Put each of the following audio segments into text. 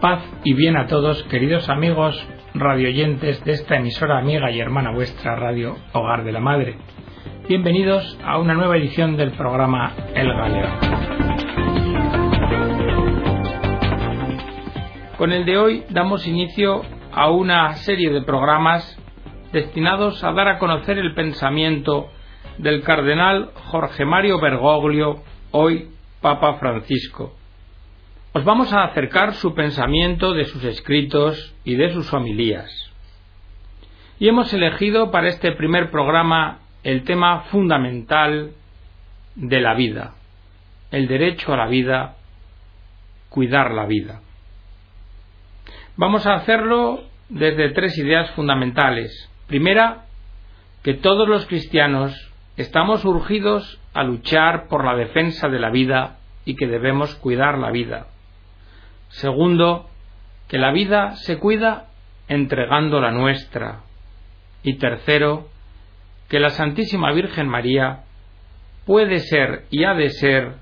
Paz y bien a todos, queridos amigos radioyentes de esta emisora amiga y hermana vuestra Radio Hogar de la Madre. Bienvenidos a una nueva edición del programa El Galeón. Con el de hoy damos inicio a una serie de programas destinados a dar a conocer el pensamiento del cardenal Jorge Mario Bergoglio, hoy Papa Francisco os vamos a acercar su pensamiento de sus escritos y de sus homilías. Y hemos elegido para este primer programa el tema fundamental de la vida, el derecho a la vida, cuidar la vida. Vamos a hacerlo desde tres ideas fundamentales. Primera, que todos los cristianos estamos urgidos a luchar por la defensa de la vida y que debemos cuidar la vida. Segundo, que la vida se cuida entregando la nuestra. Y tercero, que la Santísima Virgen María puede ser y ha de ser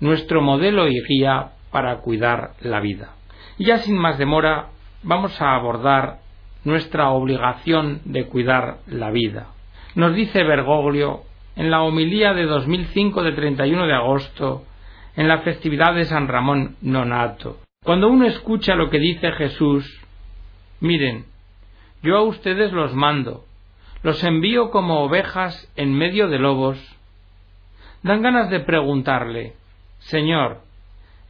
nuestro modelo y guía para cuidar la vida. Y ya sin más demora, vamos a abordar nuestra obligación de cuidar la vida. Nos dice Bergoglio en la homilía de 2005 de 31 de agosto, en la festividad de San Ramón Nonato. Cuando uno escucha lo que dice Jesús, miren, yo a ustedes los mando, los envío como ovejas en medio de lobos, dan ganas de preguntarle, Señor,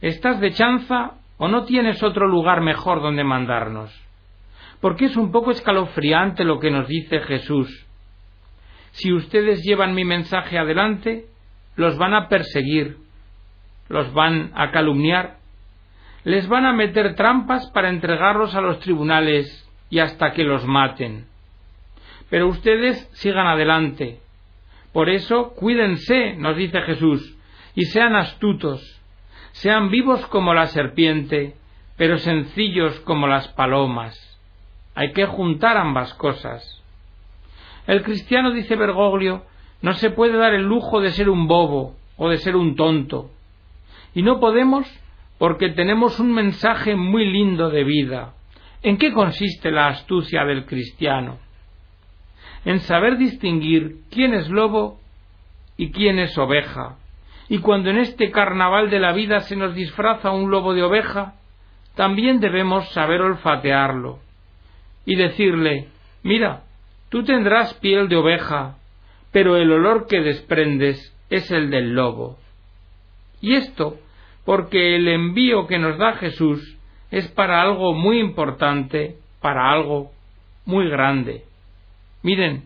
¿estás de chanza o no tienes otro lugar mejor donde mandarnos? Porque es un poco escalofriante lo que nos dice Jesús. Si ustedes llevan mi mensaje adelante, los van a perseguir, los van a calumniar, les van a meter trampas para entregarlos a los tribunales y hasta que los maten. Pero ustedes sigan adelante. Por eso cuídense, nos dice Jesús, y sean astutos, sean vivos como la serpiente, pero sencillos como las palomas. Hay que juntar ambas cosas. El cristiano, dice Bergoglio, no se puede dar el lujo de ser un bobo o de ser un tonto. Y no podemos porque tenemos un mensaje muy lindo de vida. ¿En qué consiste la astucia del cristiano? En saber distinguir quién es lobo y quién es oveja. Y cuando en este carnaval de la vida se nos disfraza un lobo de oveja, también debemos saber olfatearlo y decirle, mira, tú tendrás piel de oveja, pero el olor que desprendes es el del lobo. Y esto porque el envío que nos da Jesús es para algo muy importante, para algo muy grande. Miren,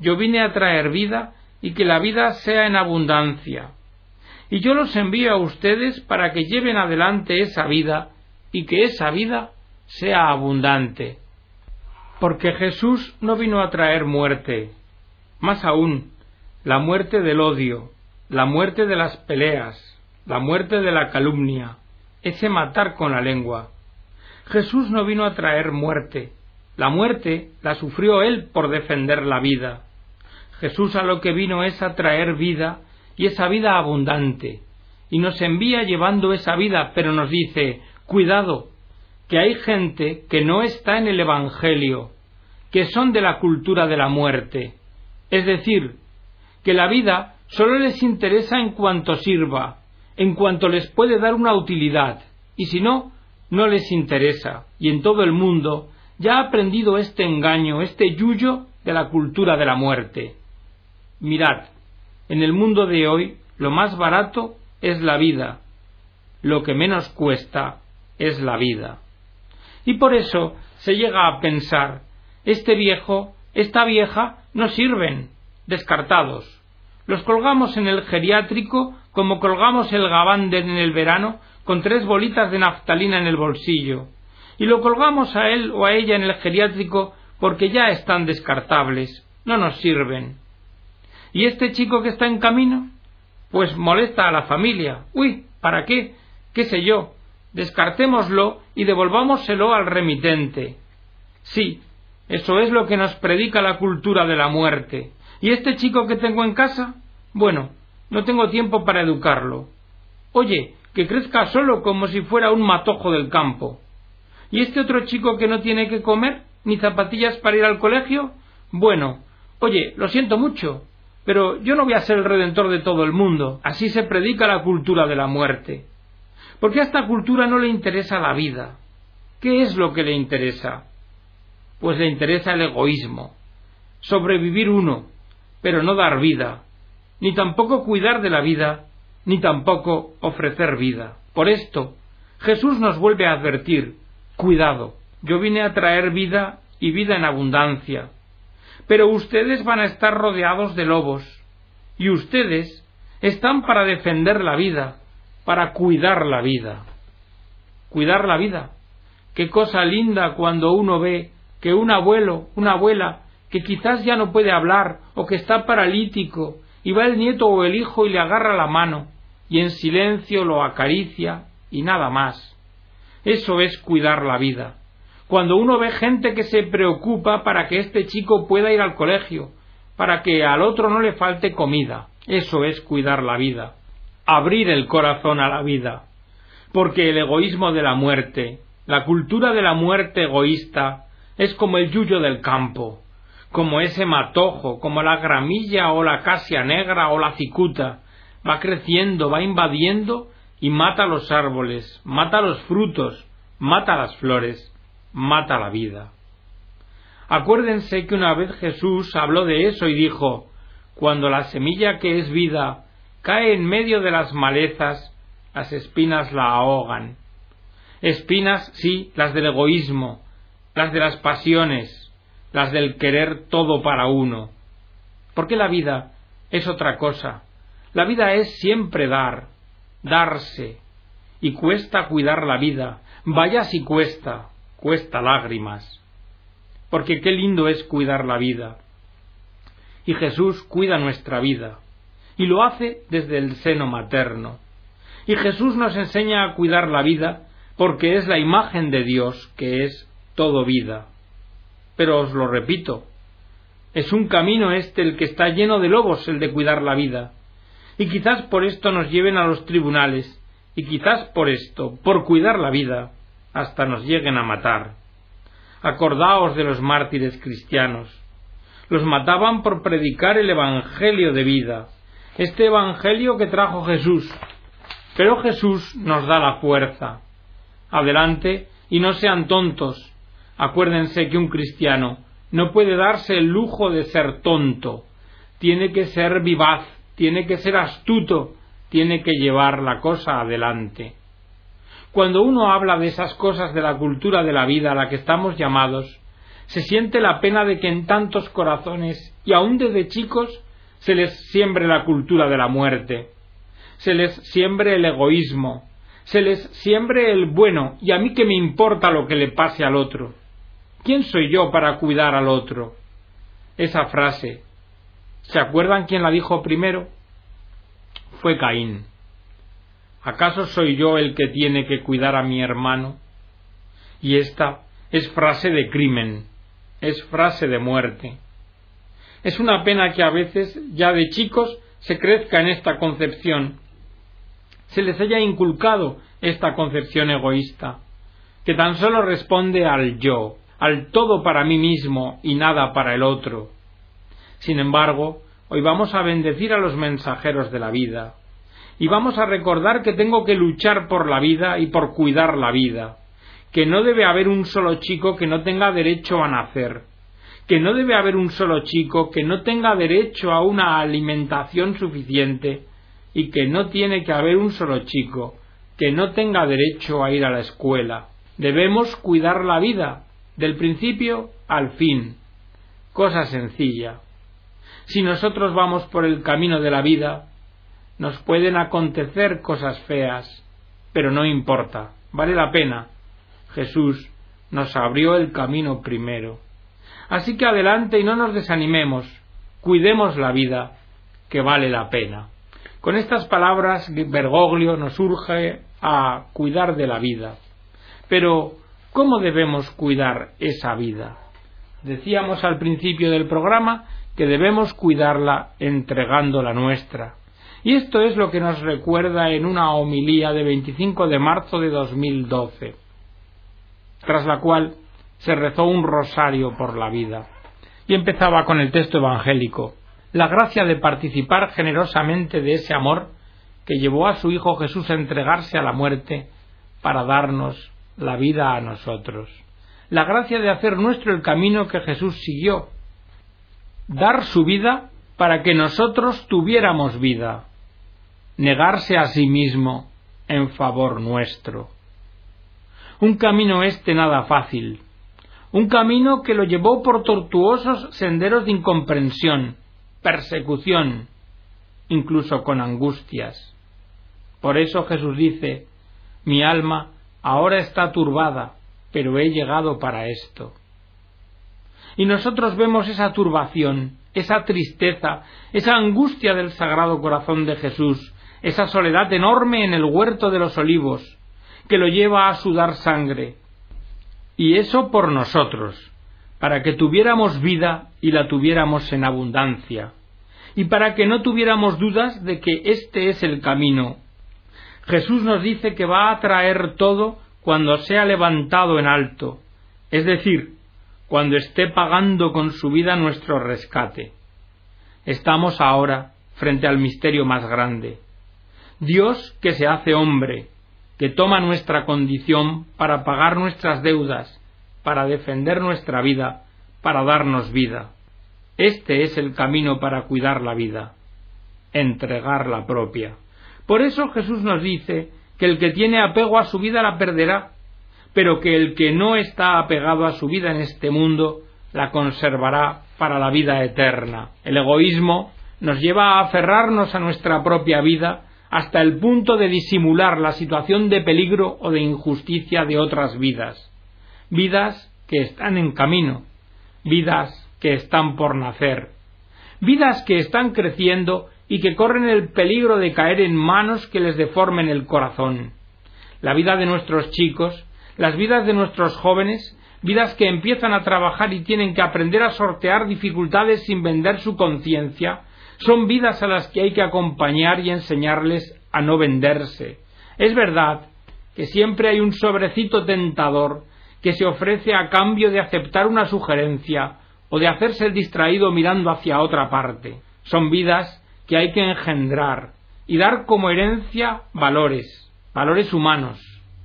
yo vine a traer vida y que la vida sea en abundancia. Y yo los envío a ustedes para que lleven adelante esa vida y que esa vida sea abundante. Porque Jesús no vino a traer muerte, más aún, la muerte del odio, la muerte de las peleas, la muerte de la calumnia, ese matar con la lengua. Jesús no vino a traer muerte, la muerte la sufrió Él por defender la vida. Jesús a lo que vino es a traer vida y esa vida abundante, y nos envía llevando esa vida, pero nos dice, cuidado, que hay gente que no está en el Evangelio, que son de la cultura de la muerte, es decir, que la vida solo les interesa en cuanto sirva, en cuanto les puede dar una utilidad, y si no, no les interesa, y en todo el mundo ya ha aprendido este engaño, este yuyo de la cultura de la muerte. Mirad, en el mundo de hoy lo más barato es la vida, lo que menos cuesta es la vida. Y por eso se llega a pensar, este viejo, esta vieja, no sirven, descartados. Los colgamos en el geriátrico como colgamos el gabán en el verano con tres bolitas de naftalina en el bolsillo, y lo colgamos a él o a ella en el geriátrico porque ya están descartables, no nos sirven. ¿Y este chico que está en camino? Pues molesta a la familia. Uy, ¿para qué? ¿Qué sé yo? Descartémoslo y devolvámoselo al remitente. Sí, eso es lo que nos predica la cultura de la muerte. ¿Y este chico que tengo en casa? Bueno, no tengo tiempo para educarlo. Oye, que crezca solo como si fuera un matojo del campo. ¿Y este otro chico que no tiene que comer ni zapatillas para ir al colegio? Bueno, oye, lo siento mucho, pero yo no voy a ser el redentor de todo el mundo. Así se predica la cultura de la muerte. Porque a esta cultura no le interesa la vida. ¿Qué es lo que le interesa? Pues le interesa el egoísmo, sobrevivir uno, pero no dar vida, ni tampoco cuidar de la vida, ni tampoco ofrecer vida. Por esto, Jesús nos vuelve a advertir, cuidado, yo vine a traer vida y vida en abundancia, pero ustedes van a estar rodeados de lobos, y ustedes están para defender la vida, para cuidar la vida. Cuidar la vida. Qué cosa linda cuando uno ve que un abuelo, una abuela, que quizás ya no puede hablar o que está paralítico, y va el nieto o el hijo y le agarra la mano, y en silencio lo acaricia y nada más. Eso es cuidar la vida. Cuando uno ve gente que se preocupa para que este chico pueda ir al colegio, para que al otro no le falte comida, eso es cuidar la vida, abrir el corazón a la vida. Porque el egoísmo de la muerte, la cultura de la muerte egoísta, es como el yuyo del campo, como ese matojo, como la gramilla o la casia negra o la cicuta, va creciendo, va invadiendo y mata los árboles, mata los frutos, mata las flores, mata la vida. Acuérdense que una vez Jesús habló de eso y dijo, cuando la semilla que es vida cae en medio de las malezas, las espinas la ahogan. Espinas, sí, las del egoísmo, las de las pasiones, las del querer todo para uno. Porque la vida es otra cosa. La vida es siempre dar, darse, y cuesta cuidar la vida. Vaya si cuesta, cuesta lágrimas. Porque qué lindo es cuidar la vida. Y Jesús cuida nuestra vida, y lo hace desde el seno materno. Y Jesús nos enseña a cuidar la vida porque es la imagen de Dios que es todo vida. Pero os lo repito, es un camino este el que está lleno de lobos, el de cuidar la vida. Y quizás por esto nos lleven a los tribunales, y quizás por esto, por cuidar la vida, hasta nos lleguen a matar. Acordaos de los mártires cristianos. Los mataban por predicar el Evangelio de vida, este Evangelio que trajo Jesús. Pero Jesús nos da la fuerza. Adelante y no sean tontos, Acuérdense que un cristiano no puede darse el lujo de ser tonto, tiene que ser vivaz, tiene que ser astuto, tiene que llevar la cosa adelante. Cuando uno habla de esas cosas de la cultura de la vida a la que estamos llamados, se siente la pena de que en tantos corazones, y aun desde chicos, se les siembre la cultura de la muerte, se les siembre el egoísmo, se les siembre el bueno, y a mí que me importa lo que le pase al otro. ¿Quién soy yo para cuidar al otro? Esa frase, ¿se acuerdan quién la dijo primero? Fue Caín. ¿Acaso soy yo el que tiene que cuidar a mi hermano? Y esta es frase de crimen, es frase de muerte. Es una pena que a veces, ya de chicos, se crezca en esta concepción, se les haya inculcado esta concepción egoísta, que tan solo responde al yo, al todo para mí mismo y nada para el otro. Sin embargo, hoy vamos a bendecir a los mensajeros de la vida, y vamos a recordar que tengo que luchar por la vida y por cuidar la vida, que no debe haber un solo chico que no tenga derecho a nacer, que no debe haber un solo chico que no tenga derecho a una alimentación suficiente y que no tiene que haber un solo chico que no tenga derecho a ir a la escuela. Debemos cuidar la vida, del principio al fin. Cosa sencilla. Si nosotros vamos por el camino de la vida, nos pueden acontecer cosas feas, pero no importa, vale la pena. Jesús nos abrió el camino primero. Así que adelante y no nos desanimemos, cuidemos la vida, que vale la pena. Con estas palabras Bergoglio nos urge a cuidar de la vida. Pero ¿Cómo debemos cuidar esa vida? Decíamos al principio del programa que debemos cuidarla entregando la nuestra. Y esto es lo que nos recuerda en una homilía de 25 de marzo de 2012. tras la cual se rezó un rosario por la vida. Y empezaba con el texto evangélico, la gracia de participar generosamente de ese amor que llevó a su Hijo Jesús a entregarse a la muerte para darnos la vida a nosotros. La gracia de hacer nuestro el camino que Jesús siguió, dar su vida para que nosotros tuviéramos vida, negarse a sí mismo en favor nuestro. Un camino este nada fácil, un camino que lo llevó por tortuosos senderos de incomprensión, persecución, incluso con angustias. Por eso Jesús dice, mi alma ahora está turbada, pero he llegado para esto. Y nosotros vemos esa turbación, esa tristeza, esa angustia del Sagrado Corazón de Jesús, esa soledad enorme en el huerto de los olivos, que lo lleva a sudar sangre. Y eso por nosotros, para que tuviéramos vida y la tuviéramos en abundancia, y para que no tuviéramos dudas de que este es el camino. Jesús nos dice que va a traer todo cuando sea levantado en alto, es decir, cuando esté pagando con su vida nuestro rescate. Estamos ahora frente al misterio más grande. Dios que se hace hombre, que toma nuestra condición para pagar nuestras deudas, para defender nuestra vida, para darnos vida. Este es el camino para cuidar la vida, entregar la propia. Por eso Jesús nos dice que el que tiene apego a su vida la perderá, pero que el que no está apegado a su vida en este mundo la conservará para la vida eterna. El egoísmo nos lleva a aferrarnos a nuestra propia vida hasta el punto de disimular la situación de peligro o de injusticia de otras vidas, vidas que están en camino, vidas que están por nacer, vidas que están creciendo y que corren el peligro de caer en manos que les deformen el corazón. La vida de nuestros chicos, las vidas de nuestros jóvenes, vidas que empiezan a trabajar y tienen que aprender a sortear dificultades sin vender su conciencia, son vidas a las que hay que acompañar y enseñarles a no venderse. Es verdad que siempre hay un sobrecito tentador que se ofrece a cambio de aceptar una sugerencia o de hacerse el distraído mirando hacia otra parte. Son vidas que hay que engendrar y dar como herencia valores, valores humanos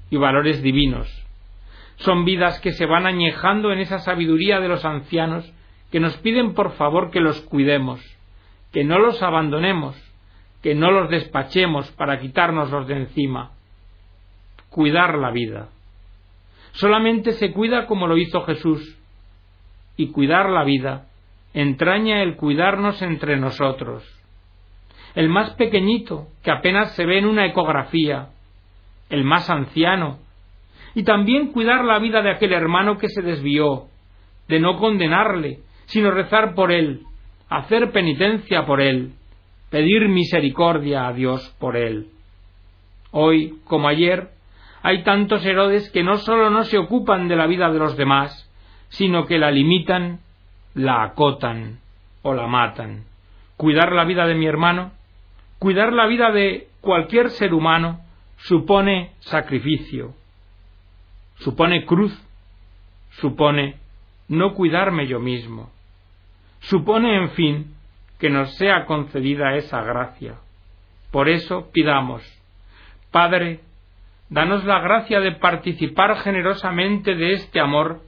y valores divinos. Son vidas que se van añejando en esa sabiduría de los ancianos que nos piden por favor que los cuidemos, que no los abandonemos, que no los despachemos para quitárnoslos de encima. Cuidar la vida. Solamente se cuida como lo hizo Jesús, y cuidar la vida entraña el cuidarnos entre nosotros el más pequeñito, que apenas se ve en una ecografía, el más anciano, y también cuidar la vida de aquel hermano que se desvió, de no condenarle, sino rezar por él, hacer penitencia por él, pedir misericordia a Dios por él. Hoy, como ayer, hay tantos Herodes que no sólo no se ocupan de la vida de los demás, sino que la limitan, la acotan o la matan. Cuidar la vida de mi hermano Cuidar la vida de cualquier ser humano supone sacrificio, supone cruz, supone no cuidarme yo mismo, supone, en fin, que nos sea concedida esa gracia. Por eso pidamos, Padre, danos la gracia de participar generosamente de este amor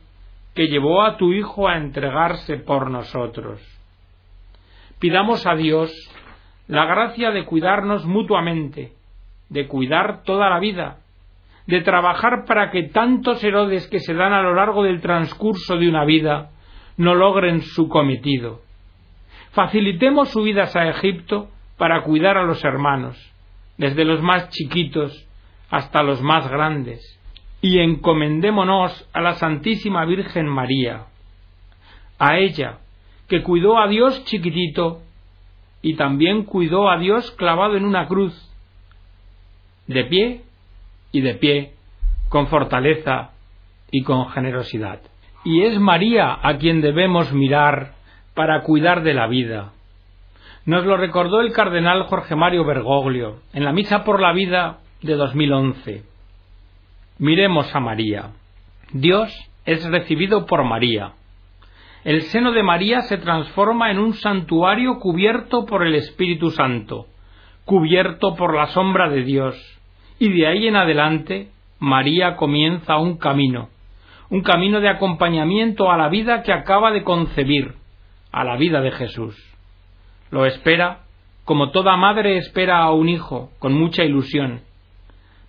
que llevó a tu Hijo a entregarse por nosotros. Pidamos a Dios la gracia de cuidarnos mutuamente, de cuidar toda la vida, de trabajar para que tantos Herodes que se dan a lo largo del transcurso de una vida no logren su cometido. Facilitemos subidas a Egipto para cuidar a los hermanos, desde los más chiquitos hasta los más grandes, y encomendémonos a la Santísima Virgen María, a ella, que cuidó a Dios chiquitito y también cuidó a Dios clavado en una cruz, de pie y de pie, con fortaleza y con generosidad. Y es María a quien debemos mirar para cuidar de la vida. Nos lo recordó el cardenal Jorge Mario Bergoglio en la Misa por la Vida de 2011. Miremos a María. Dios es recibido por María. El seno de María se transforma en un santuario cubierto por el Espíritu Santo, cubierto por la sombra de Dios, y de ahí en adelante María comienza un camino, un camino de acompañamiento a la vida que acaba de concebir, a la vida de Jesús. Lo espera como toda madre espera a un hijo, con mucha ilusión.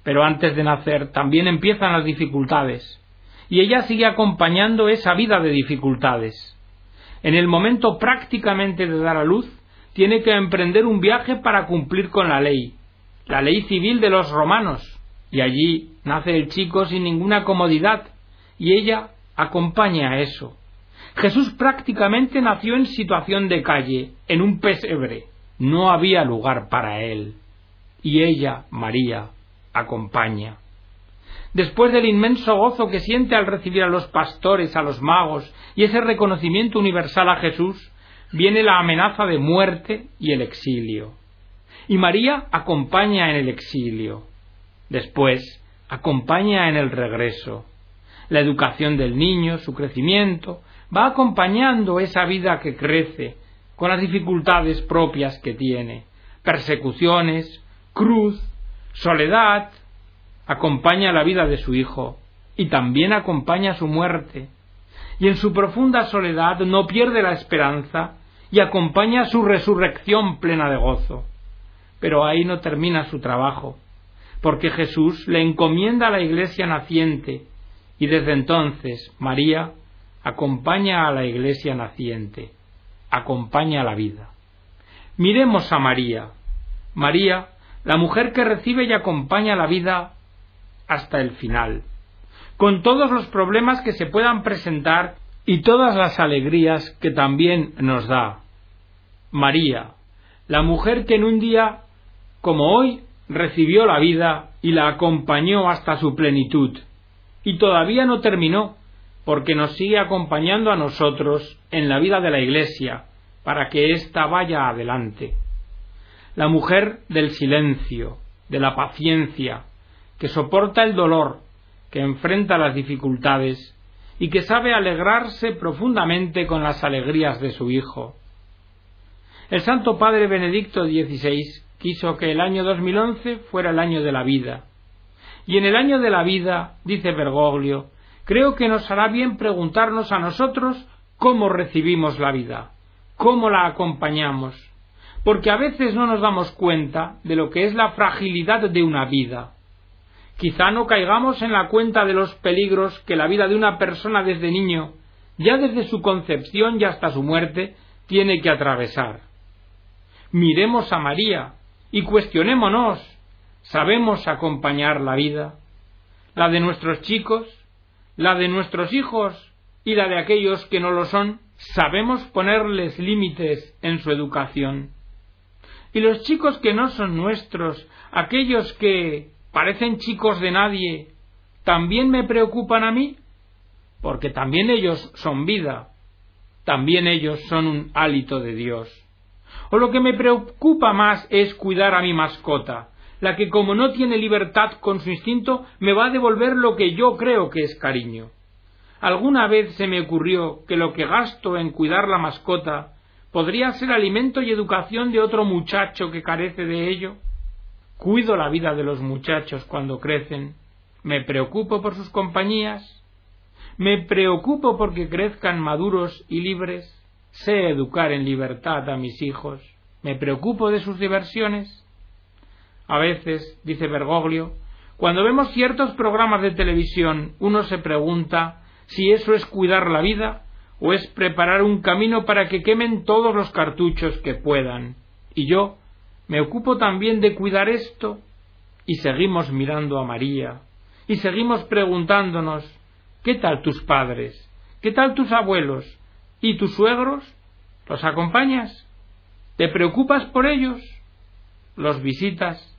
Pero antes de nacer también empiezan las dificultades, y ella sigue acompañando esa vida de dificultades. En el momento prácticamente de dar a luz, tiene que emprender un viaje para cumplir con la ley, la ley civil de los romanos, y allí nace el chico sin ninguna comodidad, y ella acompaña a eso. Jesús prácticamente nació en situación de calle, en un pesebre. No había lugar para él. Y ella, María, acompaña. Después del inmenso gozo que siente al recibir a los pastores, a los magos y ese reconocimiento universal a Jesús, viene la amenaza de muerte y el exilio. Y María acompaña en el exilio. Después, acompaña en el regreso. La educación del niño, su crecimiento, va acompañando esa vida que crece, con las dificultades propias que tiene, persecuciones, cruz, soledad, acompaña la vida de su hijo y también acompaña su muerte, y en su profunda soledad no pierde la esperanza y acompaña su resurrección plena de gozo. Pero ahí no termina su trabajo, porque Jesús le encomienda a la iglesia naciente, y desde entonces María acompaña a la iglesia naciente, acompaña la vida. Miremos a María. María, la mujer que recibe y acompaña la vida hasta el final, con todos los problemas que se puedan presentar y todas las alegrías que también nos da. María, la mujer que en un día como hoy recibió la vida y la acompañó hasta su plenitud, y todavía no terminó, porque nos sigue acompañando a nosotros en la vida de la Iglesia, para que ésta vaya adelante. La mujer del silencio, de la paciencia, que soporta el dolor, que enfrenta las dificultades y que sabe alegrarse profundamente con las alegrías de su Hijo. El Santo Padre Benedicto XVI quiso que el año 2011 fuera el año de la vida. Y en el año de la vida, dice Bergoglio, creo que nos hará bien preguntarnos a nosotros cómo recibimos la vida, cómo la acompañamos, porque a veces no nos damos cuenta de lo que es la fragilidad de una vida. Quizá no caigamos en la cuenta de los peligros que la vida de una persona desde niño, ya desde su concepción y hasta su muerte, tiene que atravesar. Miremos a María y cuestionémonos, ¿sabemos acompañar la vida? ¿La de nuestros chicos? ¿La de nuestros hijos? ¿Y la de aquellos que no lo son? ¿Sabemos ponerles límites en su educación? ¿Y los chicos que no son nuestros, aquellos que, parecen chicos de nadie, también me preocupan a mí, porque también ellos son vida, también ellos son un hálito de Dios. O lo que me preocupa más es cuidar a mi mascota, la que como no tiene libertad con su instinto, me va a devolver lo que yo creo que es cariño. Alguna vez se me ocurrió que lo que gasto en cuidar la mascota podría ser alimento y educación de otro muchacho que carece de ello. Cuido la vida de los muchachos cuando crecen, me preocupo por sus compañías, me preocupo porque crezcan maduros y libres, sé educar en libertad a mis hijos, me preocupo de sus diversiones. A veces, dice Bergoglio, cuando vemos ciertos programas de televisión, uno se pregunta si eso es cuidar la vida o es preparar un camino para que quemen todos los cartuchos que puedan. Y yo, me ocupo también de cuidar esto y seguimos mirando a María y seguimos preguntándonos ¿qué tal tus padres? ¿qué tal tus abuelos? ¿y tus suegros? ¿los acompañas? ¿te preocupas por ellos? ¿los visitas?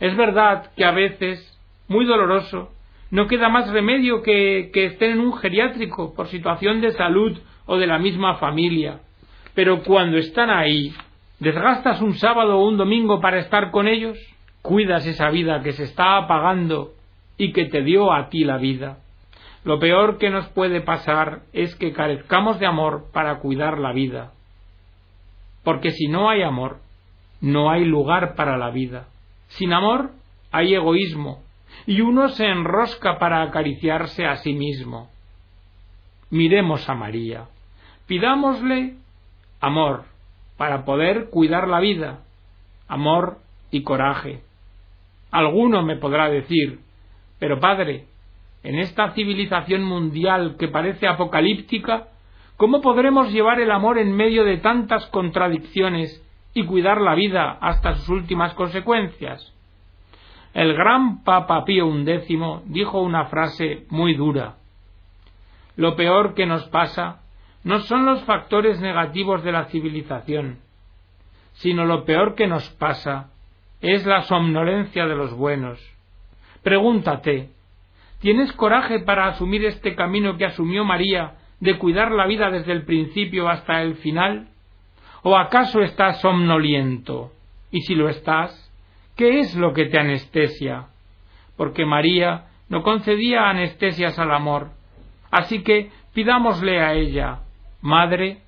Es verdad que a veces, muy doloroso, no queda más remedio que, que estén en un geriátrico por situación de salud o de la misma familia, pero cuando están ahí ¿Desgastas un sábado o un domingo para estar con ellos? ¿Cuidas esa vida que se está apagando y que te dio a ti la vida? Lo peor que nos puede pasar es que carezcamos de amor para cuidar la vida. Porque si no hay amor, no hay lugar para la vida. Sin amor hay egoísmo, y uno se enrosca para acariciarse a sí mismo. Miremos a María, pidámosle amor para poder cuidar la vida, amor y coraje. Alguno me podrá decir, pero padre, en esta civilización mundial que parece apocalíptica, ¿cómo podremos llevar el amor en medio de tantas contradicciones y cuidar la vida hasta sus últimas consecuencias? El gran Papa Pío XI dijo una frase muy dura. Lo peor que nos pasa no son los factores negativos de la civilización, sino lo peor que nos pasa es la somnolencia de los buenos. Pregúntate, ¿tienes coraje para asumir este camino que asumió María de cuidar la vida desde el principio hasta el final? ¿O acaso estás somnoliento? Y si lo estás, ¿qué es lo que te anestesia? Porque María no concedía anestesias al amor. Así que pidámosle a ella, Madre,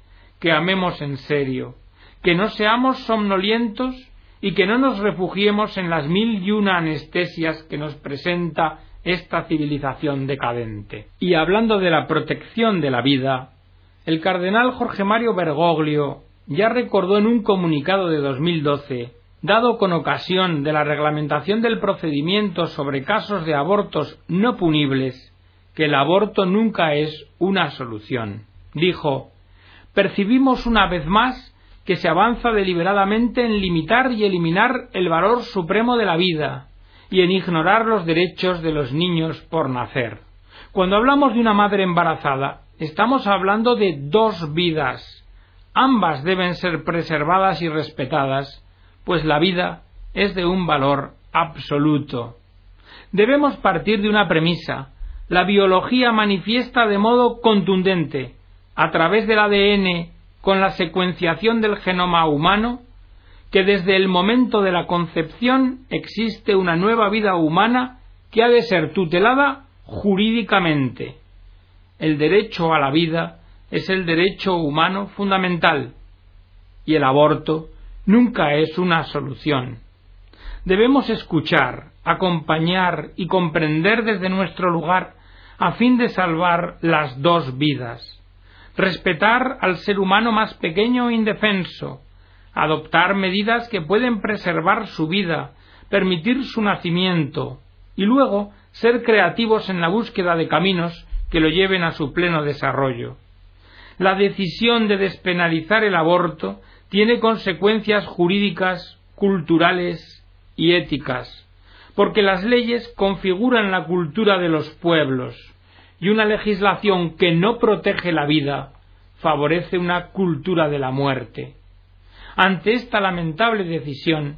que amemos en serio, que no seamos somnolientos y que no nos refugiemos en las mil y una anestesias que nos presenta esta civilización decadente. Y hablando de la protección de la vida, el cardenal Jorge Mario Bergoglio ya recordó en un comunicado de 2012, dado con ocasión de la reglamentación del procedimiento sobre casos de abortos no punibles, que el aborto nunca es una solución. Dijo, percibimos una vez más que se avanza deliberadamente en limitar y eliminar el valor supremo de la vida y en ignorar los derechos de los niños por nacer. Cuando hablamos de una madre embarazada, estamos hablando de dos vidas. Ambas deben ser preservadas y respetadas, pues la vida es de un valor absoluto. Debemos partir de una premisa. La biología manifiesta de modo contundente, a través del ADN con la secuenciación del genoma humano que desde el momento de la concepción existe una nueva vida humana que ha de ser tutelada jurídicamente. El derecho a la vida es el derecho humano fundamental y el aborto nunca es una solución. Debemos escuchar, acompañar y comprender desde nuestro lugar a fin de salvar las dos vidas respetar al ser humano más pequeño e indefenso, adoptar medidas que pueden preservar su vida, permitir su nacimiento, y luego ser creativos en la búsqueda de caminos que lo lleven a su pleno desarrollo. La decisión de despenalizar el aborto tiene consecuencias jurídicas, culturales y éticas, porque las leyes configuran la cultura de los pueblos, y una legislación que no protege la vida favorece una cultura de la muerte. Ante esta lamentable decisión,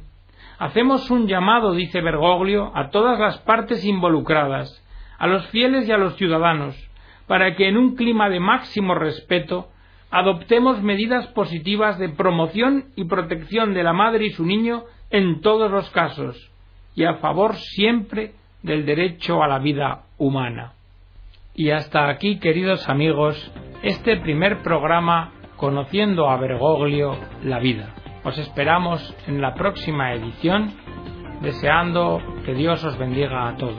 hacemos un llamado, dice Bergoglio, a todas las partes involucradas, a los fieles y a los ciudadanos, para que en un clima de máximo respeto adoptemos medidas positivas de promoción y protección de la madre y su niño en todos los casos, y a favor siempre del derecho a la vida humana. Y hasta aquí, queridos amigos, este primer programa Conociendo a Bergoglio la vida. Os esperamos en la próxima edición, deseando que Dios os bendiga a todos.